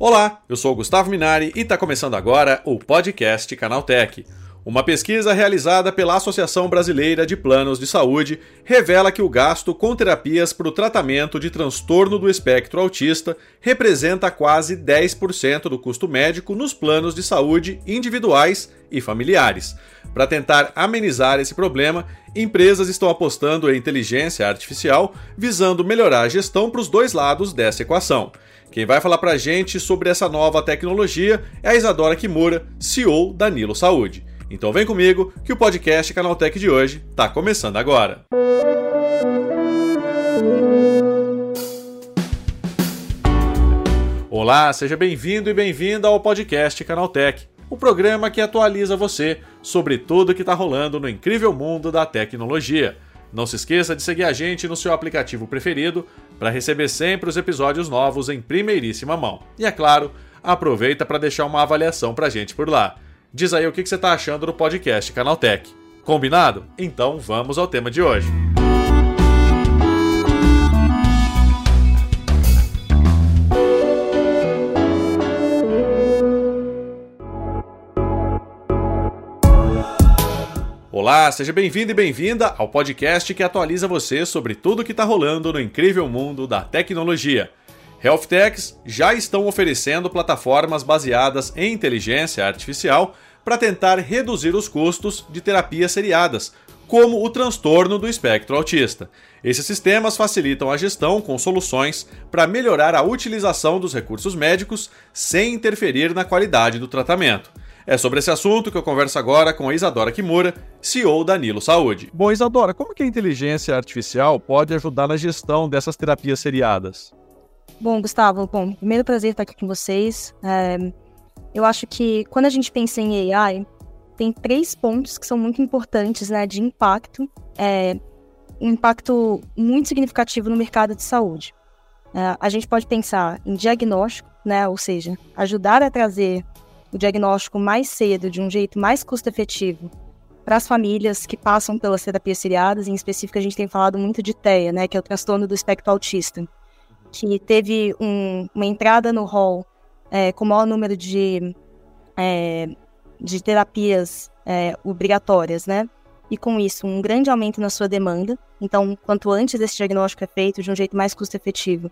Olá, eu sou Gustavo Minari e está começando agora o podcast Canaltech. Uma pesquisa realizada pela Associação Brasileira de Planos de Saúde revela que o gasto com terapias para o tratamento de transtorno do espectro autista representa quase 10% do custo médico nos planos de saúde individuais e familiares. Para tentar amenizar esse problema, empresas estão apostando em inteligência artificial, visando melhorar a gestão para os dois lados dessa equação. Quem vai falar para a gente sobre essa nova tecnologia é a Isadora Kimura, CEO da Nilo Saúde. Então vem comigo que o podcast Canaltech de hoje está começando agora. Olá, seja bem-vindo e bem-vinda ao podcast Canaltech, o programa que atualiza você sobre tudo que está rolando no incrível mundo da tecnologia. Não se esqueça de seguir a gente no seu aplicativo preferido para receber sempre os episódios novos em primeiríssima mão. E é claro, aproveita para deixar uma avaliação para a gente por lá. Diz aí o que você está achando do podcast Canaltech. Combinado? Então vamos ao tema de hoje. Olá, seja bem-vindo e bem-vinda ao podcast que atualiza você sobre tudo o que está rolando no incrível mundo da tecnologia. Health Techs já estão oferecendo plataformas baseadas em inteligência artificial para tentar reduzir os custos de terapias seriadas, como o transtorno do espectro autista. Esses sistemas facilitam a gestão com soluções para melhorar a utilização dos recursos médicos sem interferir na qualidade do tratamento. É sobre esse assunto que eu converso agora com a Isadora Kimura, CEO da Nilo Saúde. Bom, Isadora, como que a inteligência artificial pode ajudar na gestão dessas terapias seriadas? Bom, Gustavo, bom, primeiro prazer estar aqui com vocês. É, eu acho que quando a gente pensa em AI, tem três pontos que são muito importantes, né, de impacto, é, um impacto muito significativo no mercado de saúde. É, a gente pode pensar em diagnóstico, né, ou seja, ajudar a trazer o diagnóstico mais cedo, de um jeito mais custo-efetivo, para as famílias que passam pelas terapias seriadas, em específico a gente tem falado muito de TEA, né, que é o transtorno do espectro autista que teve um, uma entrada no hall é, com o maior número de, é, de terapias é, obrigatórias, né? E com isso, um grande aumento na sua demanda. Então, quanto antes esse diagnóstico é feito de um jeito mais custo-efetivo,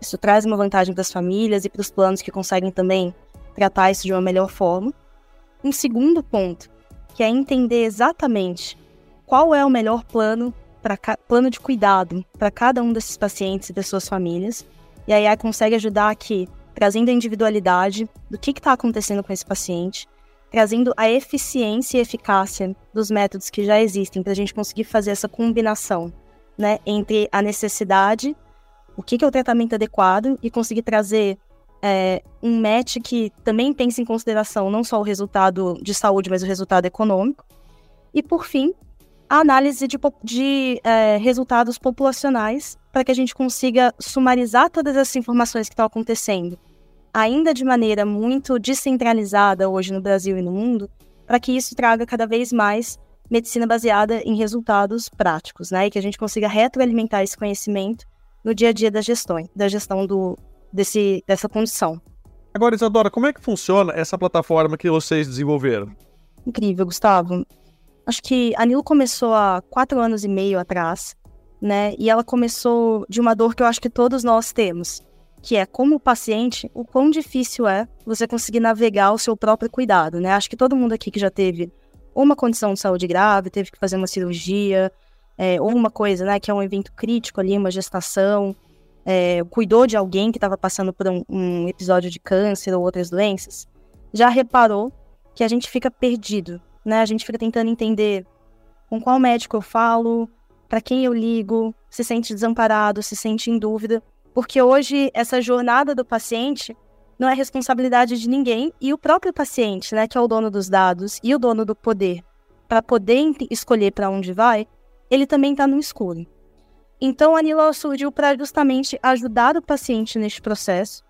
isso traz uma vantagem para as famílias e para os planos que conseguem também tratar isso de uma melhor forma. Um segundo ponto, que é entender exatamente qual é o melhor plano para plano de cuidado para cada um desses pacientes e das suas famílias. E aí consegue ajudar aqui, trazendo a individualidade do que está acontecendo com esse paciente, trazendo a eficiência e eficácia dos métodos que já existem para a gente conseguir fazer essa combinação, né, entre a necessidade, o que, que é o tratamento adequado e conseguir trazer é, um match que também pense em consideração não só o resultado de saúde, mas o resultado econômico. E por fim, a análise de, de é, resultados populacionais para que a gente consiga sumarizar todas essas informações que estão acontecendo, ainda de maneira muito descentralizada hoje no Brasil e no mundo, para que isso traga cada vez mais medicina baseada em resultados práticos, né? E que a gente consiga retroalimentar esse conhecimento no dia a dia da gestão, da gestão do, desse, dessa condição. Agora, Isadora, como é que funciona essa plataforma que vocês desenvolveram? Incrível, Gustavo. Acho que a Nilo começou há quatro anos e meio atrás, né? E ela começou de uma dor que eu acho que todos nós temos, que é como paciente, o quão difícil é você conseguir navegar o seu próprio cuidado, né? Acho que todo mundo aqui que já teve uma condição de saúde grave, teve que fazer uma cirurgia, é, ou uma coisa, né, que é um evento crítico ali, uma gestação, é, cuidou de alguém que estava passando por um, um episódio de câncer ou outras doenças, já reparou que a gente fica perdido né? A gente fica tentando entender com qual médico eu falo, para quem eu ligo, se sente desamparado, se sente em dúvida, porque hoje essa jornada do paciente não é responsabilidade de ninguém e o próprio paciente, né, que é o dono dos dados e o dono do poder, para poder escolher para onde vai, ele também está no escuro. Então a Nilo surgiu para justamente ajudar o paciente neste processo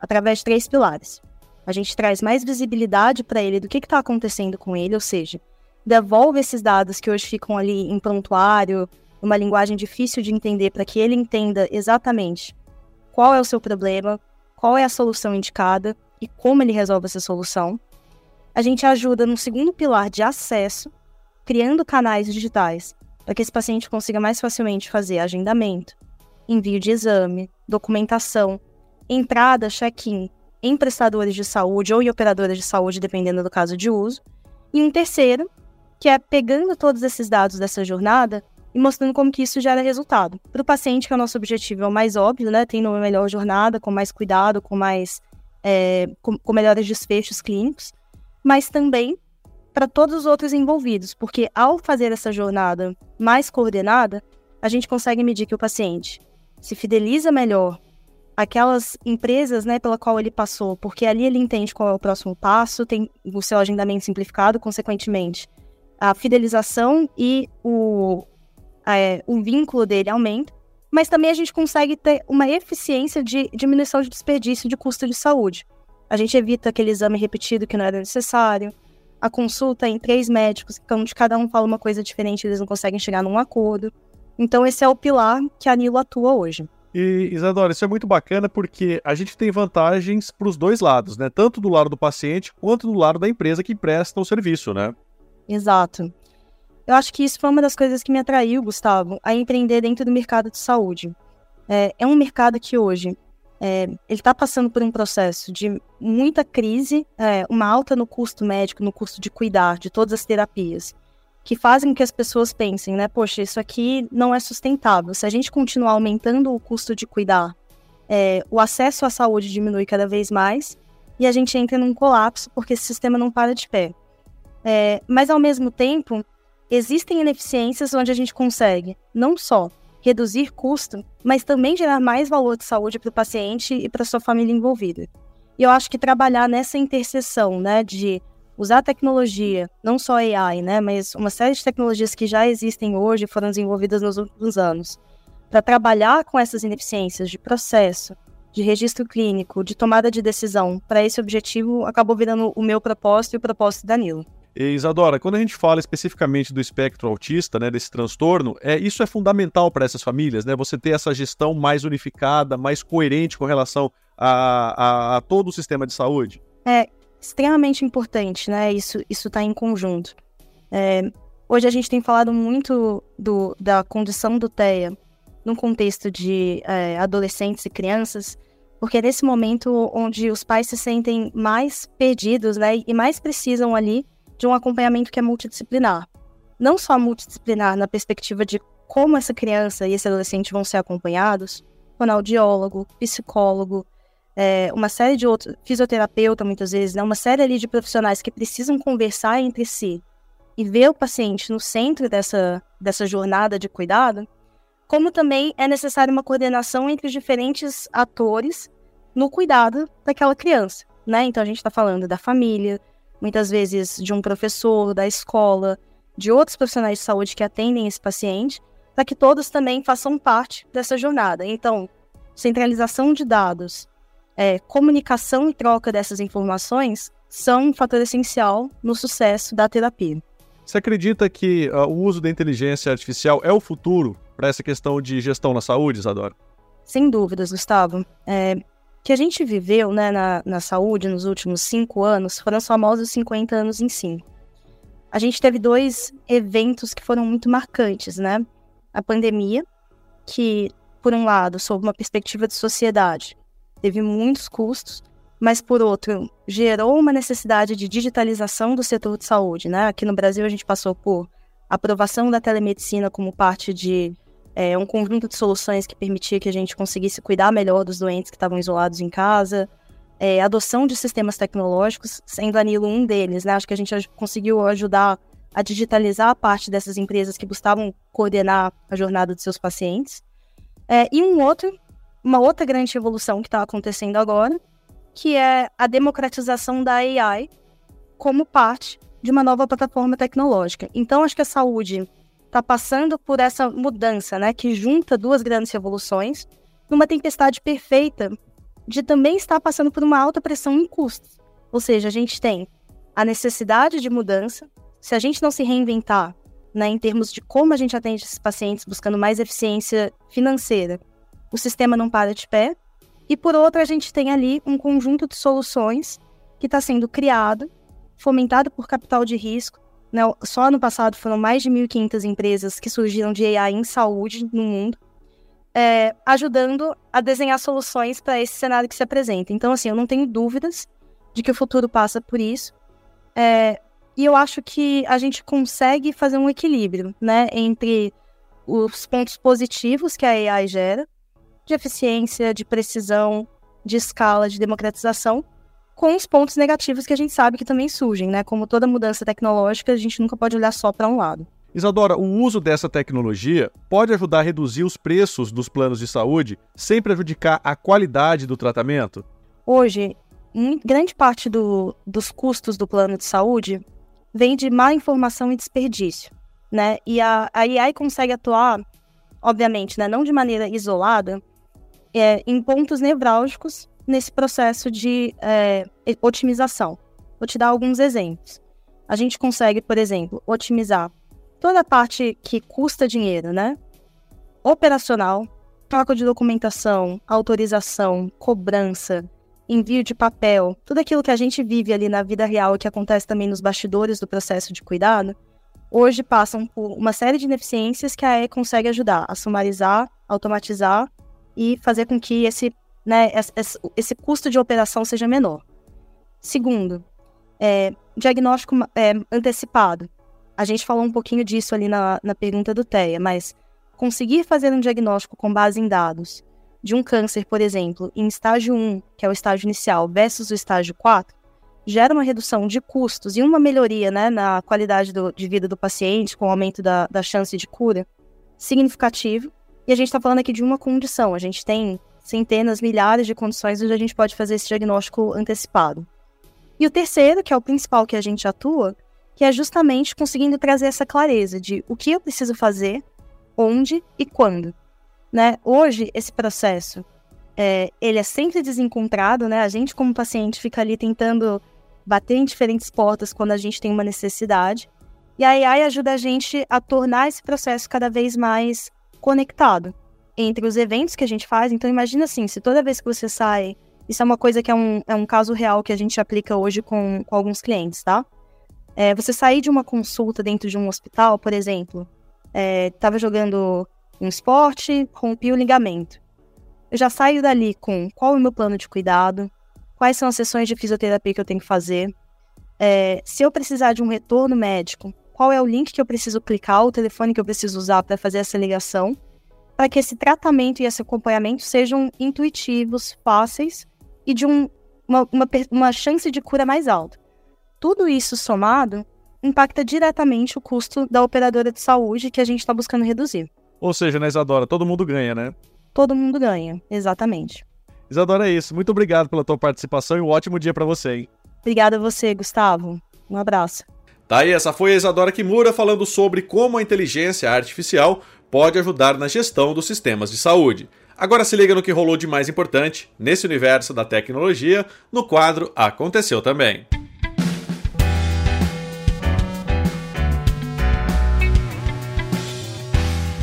através de três pilares. A gente traz mais visibilidade para ele do que está acontecendo com ele, ou seja, devolve esses dados que hoje ficam ali em prontuário, uma linguagem difícil de entender, para que ele entenda exatamente qual é o seu problema, qual é a solução indicada e como ele resolve essa solução. A gente ajuda no segundo pilar de acesso, criando canais digitais para que esse paciente consiga mais facilmente fazer agendamento, envio de exame, documentação, entrada, check-in em prestadores de saúde ou em operadoras de saúde, dependendo do caso de uso. E um terceiro, que é pegando todos esses dados dessa jornada e mostrando como que isso gera resultado. Para o paciente, que é o nosso objetivo, é o mais óbvio, né? Tendo uma melhor jornada, com mais cuidado, com mais é, com, com melhores desfechos clínicos, mas também para todos os outros envolvidos, porque ao fazer essa jornada mais coordenada, a gente consegue medir que o paciente se fideliza melhor aquelas empresas, né, pela qual ele passou, porque ali ele entende qual é o próximo passo, tem o seu agendamento simplificado, consequentemente, a fidelização e o, é, o vínculo dele aumenta, mas também a gente consegue ter uma eficiência de diminuição de desperdício de custo de saúde. A gente evita aquele exame repetido que não era necessário, a consulta em três médicos, onde cada um fala uma coisa diferente, eles não conseguem chegar num acordo. Então esse é o pilar que a Nilo atua hoje. E, Isadora, isso é muito bacana porque a gente tem vantagens para os dois lados, né? Tanto do lado do paciente quanto do lado da empresa que presta o serviço, né? Exato. Eu acho que isso foi uma das coisas que me atraiu, Gustavo, a empreender dentro do mercado de saúde. É, é um mercado que hoje é, ele está passando por um processo de muita crise, é, uma alta no custo médico, no custo de cuidar de todas as terapias que fazem com que as pessoas pensem, né? Poxa, isso aqui não é sustentável. Se a gente continuar aumentando o custo de cuidar, é, o acesso à saúde diminui cada vez mais e a gente entra num colapso porque esse sistema não para de pé. É, mas, ao mesmo tempo, existem ineficiências onde a gente consegue não só reduzir custo, mas também gerar mais valor de saúde para o paciente e para sua família envolvida. E eu acho que trabalhar nessa interseção, né, de usar tecnologia, não só AI, né, mas uma série de tecnologias que já existem hoje foram desenvolvidas nos últimos anos, para trabalhar com essas ineficiências de processo, de registro clínico, de tomada de decisão, para esse objetivo acabou virando o meu propósito e o propósito da Nilo. E, Isadora, quando a gente fala especificamente do espectro autista, né, desse transtorno, é, isso é fundamental para essas famílias, né? Você ter essa gestão mais unificada, mais coerente com relação a, a, a todo o sistema de saúde. É, extremamente importante, né? Isso isso está em conjunto. É, hoje a gente tem falado muito do, da condição do TEA no contexto de é, adolescentes e crianças, porque é nesse momento onde os pais se sentem mais perdidos, né? E mais precisam ali de um acompanhamento que é multidisciplinar. Não só multidisciplinar na perspectiva de como essa criança e esse adolescente vão ser acompanhados, fonoaudiólogo, psicólogo, é, uma série de outros, fisioterapeuta muitas vezes, né, uma série ali de profissionais que precisam conversar entre si e ver o paciente no centro dessa, dessa jornada de cuidado, como também é necessária uma coordenação entre os diferentes atores no cuidado daquela criança, né? Então a gente está falando da família, muitas vezes de um professor, da escola, de outros profissionais de saúde que atendem esse paciente, para que todos também façam parte dessa jornada. Então, centralização de dados, é, comunicação e troca dessas informações são um fator essencial no sucesso da terapia. Você acredita que uh, o uso da inteligência artificial é o futuro para essa questão de gestão na saúde, Isadora? Sem dúvidas, Gustavo. É, que a gente viveu né, na, na saúde nos últimos cinco anos foram os famosos 50 anos em cinco. A gente teve dois eventos que foram muito marcantes, né? A pandemia, que, por um lado, sob uma perspectiva de sociedade, teve muitos custos, mas por outro, gerou uma necessidade de digitalização do setor de saúde, né? Aqui no Brasil a gente passou por aprovação da telemedicina como parte de é, um conjunto de soluções que permitia que a gente conseguisse cuidar melhor dos doentes que estavam isolados em casa, é, adoção de sistemas tecnológicos, sendo a Nilo um deles, né? Acho que a gente conseguiu ajudar a digitalizar a parte dessas empresas que buscavam coordenar a jornada de seus pacientes. É, e um outro uma outra grande revolução que está acontecendo agora, que é a democratização da AI como parte de uma nova plataforma tecnológica. Então, acho que a saúde está passando por essa mudança, né, que junta duas grandes revoluções, numa tempestade perfeita de também estar passando por uma alta pressão em custos. Ou seja, a gente tem a necessidade de mudança. Se a gente não se reinventar, né, em termos de como a gente atende esses pacientes, buscando mais eficiência financeira, o sistema não para de pé. E por outro, a gente tem ali um conjunto de soluções que está sendo criado, fomentado por capital de risco. Só ano passado foram mais de 1.500 empresas que surgiram de AI em saúde no mundo, é, ajudando a desenhar soluções para esse cenário que se apresenta. Então, assim, eu não tenho dúvidas de que o futuro passa por isso. É, e eu acho que a gente consegue fazer um equilíbrio, né, entre os pontos positivos que a AI gera, de eficiência, de precisão, de escala, de democratização, com os pontos negativos que a gente sabe que também surgem, né? Como toda mudança tecnológica, a gente nunca pode olhar só para um lado. Isadora, o uso dessa tecnologia pode ajudar a reduzir os preços dos planos de saúde sem prejudicar a qualidade do tratamento? Hoje, grande parte do, dos custos do plano de saúde vem de má informação e desperdício, né? E a, a AI consegue atuar, obviamente, né, não de maneira isolada, é, em pontos nevrálgicos nesse processo de é, otimização. Vou te dar alguns exemplos. A gente consegue, por exemplo, otimizar toda a parte que custa dinheiro, né? Operacional, troca de documentação, autorização, cobrança, envio de papel, tudo aquilo que a gente vive ali na vida real e que acontece também nos bastidores do processo de cuidado, hoje passam por uma série de ineficiências que a E consegue ajudar a sumarizar, automatizar e fazer com que esse né, esse, custo de operação seja menor. Segundo, é, diagnóstico é, antecipado. A gente falou um pouquinho disso ali na, na pergunta do TEA, mas conseguir fazer um diagnóstico com base em dados de um câncer, por exemplo, em estágio 1, que é o estágio inicial, versus o estágio 4, gera uma redução de custos e uma melhoria né, na qualidade do, de vida do paciente, com o aumento da, da chance de cura, significativo. E a gente está falando aqui de uma condição. A gente tem centenas, milhares de condições onde a gente pode fazer esse diagnóstico antecipado. E o terceiro, que é o principal que a gente atua, que é justamente conseguindo trazer essa clareza de o que eu preciso fazer, onde e quando. Né? Hoje, esse processo, é, ele é sempre desencontrado, né? A gente, como paciente, fica ali tentando bater em diferentes portas quando a gente tem uma necessidade. E a AI ajuda a gente a tornar esse processo cada vez mais conectado entre os eventos que a gente faz. Então, imagina assim, se toda vez que você sai, isso é uma coisa que é um, é um caso real que a gente aplica hoje com, com alguns clientes, tá? É, você sair de uma consulta dentro de um hospital, por exemplo, estava é, jogando um esporte, rompi o ligamento. Eu já saio dali com qual é o meu plano de cuidado, quais são as sessões de fisioterapia que eu tenho que fazer, é, se eu precisar de um retorno médico, qual é o link que eu preciso clicar, o telefone que eu preciso usar para fazer essa ligação para que esse tratamento e esse acompanhamento sejam intuitivos, fáceis e de um, uma, uma, uma chance de cura mais alta. Tudo isso somado impacta diretamente o custo da operadora de saúde que a gente está buscando reduzir. Ou seja, né, Isadora, todo mundo ganha, né? Todo mundo ganha, exatamente. Isadora, é isso. Muito obrigado pela tua participação e um ótimo dia para você, hein? Obrigada a você, Gustavo. Um abraço. Tá aí, essa foi a Isadora Kimura falando sobre como a inteligência artificial pode ajudar na gestão dos sistemas de saúde. Agora se liga no que rolou de mais importante nesse universo da tecnologia no quadro Aconteceu também.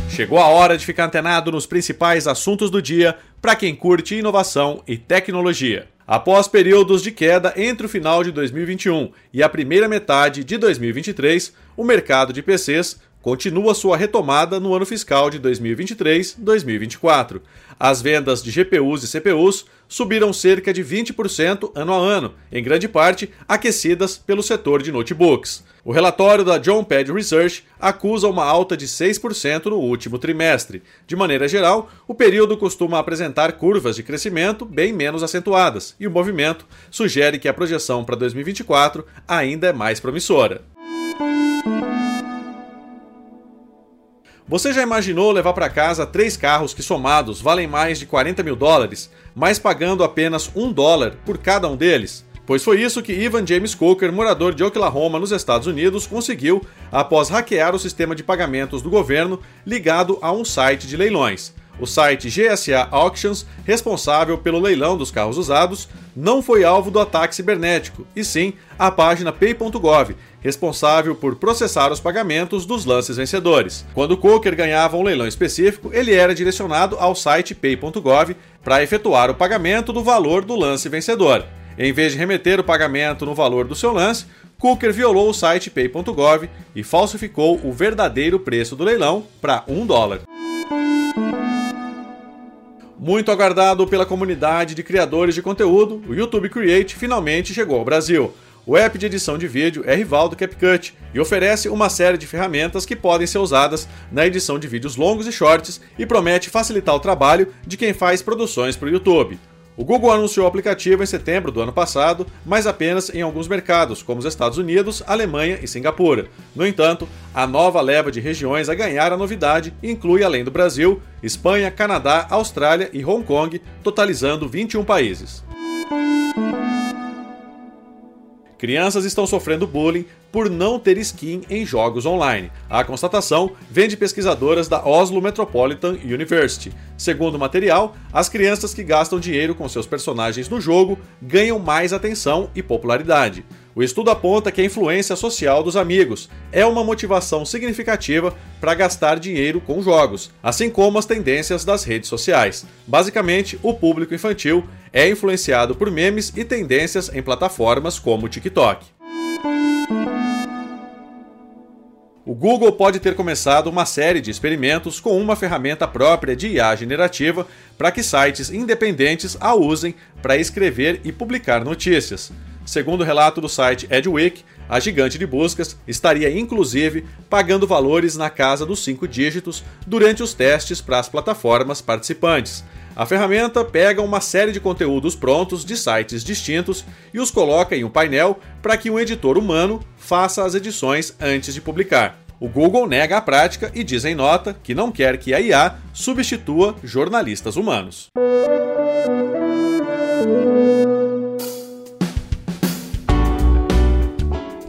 Chegou a hora de ficar antenado nos principais assuntos do dia para quem curte inovação e tecnologia. Após períodos de queda entre o final de 2021 e a primeira metade de 2023, o mercado de PCs continua sua retomada no ano fiscal de 2023-2024. As vendas de GPUs e CPUs subiram cerca de 20% ano a ano, em grande parte aquecidas pelo setor de notebooks. O relatório da John Pad Research acusa uma alta de 6% no último trimestre. De maneira geral, o período costuma apresentar curvas de crescimento bem menos acentuadas, e o movimento sugere que a projeção para 2024 ainda é mais promissora. Você já imaginou levar para casa três carros que somados valem mais de 40 mil dólares, mas pagando apenas um dólar por cada um deles? Pois foi isso que Ivan James Coker, morador de Oklahoma, nos Estados Unidos, conseguiu após hackear o sistema de pagamentos do governo ligado a um site de leilões. O site GSA Auctions, responsável pelo leilão dos carros usados, não foi alvo do ataque cibernético, e sim a página pay.gov, responsável por processar os pagamentos dos lances vencedores. Quando o Coker ganhava um leilão específico, ele era direcionado ao site pay.gov para efetuar o pagamento do valor do lance vencedor. Em vez de remeter o pagamento no valor do seu lance, Cooker violou o site pay.gov e falsificou o verdadeiro preço do leilão para 1 dólar. Muito aguardado pela comunidade de criadores de conteúdo, o YouTube Create finalmente chegou ao Brasil. O app de edição de vídeo é rival do CapCut e oferece uma série de ferramentas que podem ser usadas na edição de vídeos longos e shorts e promete facilitar o trabalho de quem faz produções para o YouTube. O Google anunciou o aplicativo em setembro do ano passado, mas apenas em alguns mercados, como os Estados Unidos, Alemanha e Singapura. No entanto, a nova leva de regiões a ganhar a novidade inclui, além do Brasil, Espanha, Canadá, Austrália e Hong Kong, totalizando 21 países. Crianças estão sofrendo bullying por não ter skin em jogos online. A constatação vem de pesquisadoras da Oslo Metropolitan University. Segundo o material, as crianças que gastam dinheiro com seus personagens no jogo ganham mais atenção e popularidade. O estudo aponta que a influência social dos amigos é uma motivação significativa para gastar dinheiro com jogos, assim como as tendências das redes sociais. Basicamente, o público infantil é influenciado por memes e tendências em plataformas como o TikTok. O Google pode ter começado uma série de experimentos com uma ferramenta própria de IA generativa para que sites independentes a usem para escrever e publicar notícias. Segundo o relato do site Edweek, a gigante de buscas estaria inclusive pagando valores na casa dos cinco dígitos durante os testes para as plataformas participantes. A ferramenta pega uma série de conteúdos prontos de sites distintos e os coloca em um painel para que um editor humano faça as edições antes de publicar. O Google nega a prática e diz em nota que não quer que a IA substitua jornalistas humanos.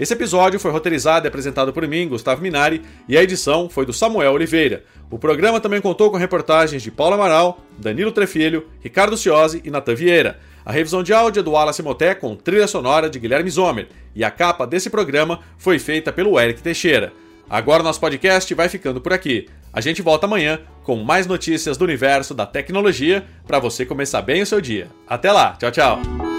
Esse episódio foi roteirizado e apresentado por mim, Gustavo Minari, e a edição foi do Samuel Oliveira. O programa também contou com reportagens de Paulo Amaral, Danilo Trefilho, Ricardo Ciosi e Natan Vieira. A revisão de áudio é do Wallace Moté com trilha sonora de Guilherme Zomer, e a capa desse programa foi feita pelo Eric Teixeira. Agora nosso podcast vai ficando por aqui. A gente volta amanhã com mais notícias do universo da tecnologia para você começar bem o seu dia. Até lá, tchau, tchau.